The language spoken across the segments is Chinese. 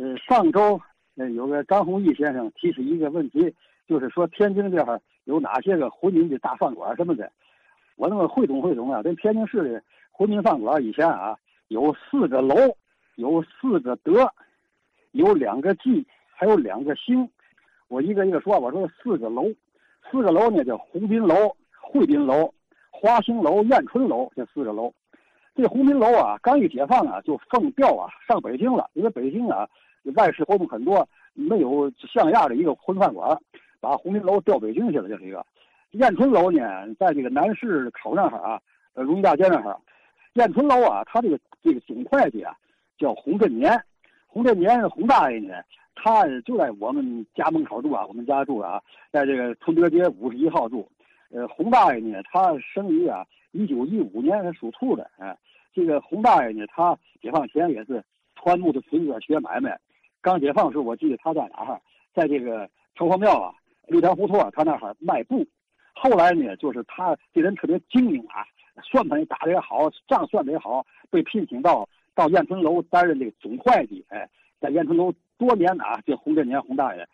呃，上周呃有个张宏毅先生提出一个问题，就是说天津这儿有哪些个回民的大饭馆什么的。我那么汇总汇总啊，这天津市的回民饭馆以前啊有四个楼，有四个德，有两个记，还有两个兴。我一个一个说，我说四个楼，四个楼呢叫鸿宾楼、汇宾楼、华兴楼、燕春楼，这四个楼。这鸿宾楼啊，刚一解放啊，就奉调啊上北京了，因为北京啊外事活动很多，没有像样的一个荤饭馆，把鸿宾楼调北京去了，这是一个。燕春楼呢，在这个南市口那儿啊，呃，荣大街那儿。燕春楼啊，他这个这个总会计啊叫洪振年，洪振年洪大爷呢，他就在我们家门口住啊，我们家住啊，在这个春德街五十一号住。呃，洪大爷呢，他生于啊一九一五年，他属兔的。哎，这个洪大爷呢，他解放前也是川木的村子学买卖。刚解放时候，我记得他在哪儿？在这个城隍庙啊，六条胡同啊他那儿卖布。后来呢，就是他这人特别精明啊，算盘打的也好，账算的也好，被聘请到到燕春楼担任这个总会计。哎，在燕春楼多年啊，这洪振年洪大爷，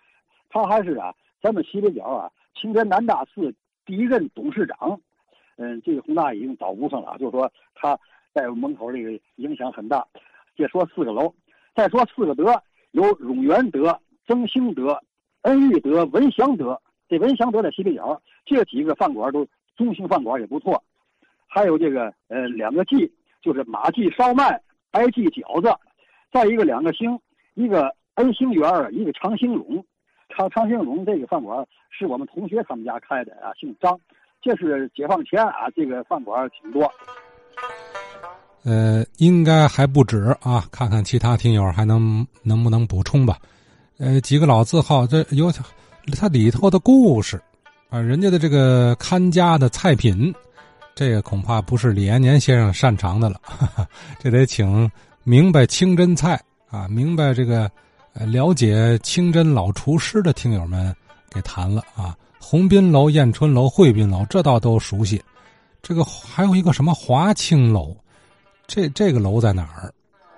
他还是啊，咱们西北角啊，青天南大寺第一任董事长。嗯，这个洪大爷已经倒无上了，就是说他在门口这个影响很大。再说四个楼，再说四个德，有永元德、曾兴德、恩裕德、文祥德。这文祥德在西北角，这几个饭馆都中型饭馆也不错。还有这个呃两个记，就是马记烧麦、白记饺子，再一个两个兴，一个恩兴园一个长兴隆。长长兴隆这个饭馆是我们同学他们家开的啊，姓张。这是解放前啊，这个饭馆挺多。呃，应该还不止啊，看看其他听友还能能不能补充吧。呃，几个老字号，这有。它里头的故事，啊，人家的这个看家的菜品，这个恐怕不是李延年先生擅长的了，这得请明白清真菜啊，明白这个了解清真老厨师的听友们给谈了啊。鸿宾楼、燕春楼、汇宾楼，这倒都熟悉。这个还有一个什么华清楼，这这个楼在哪儿？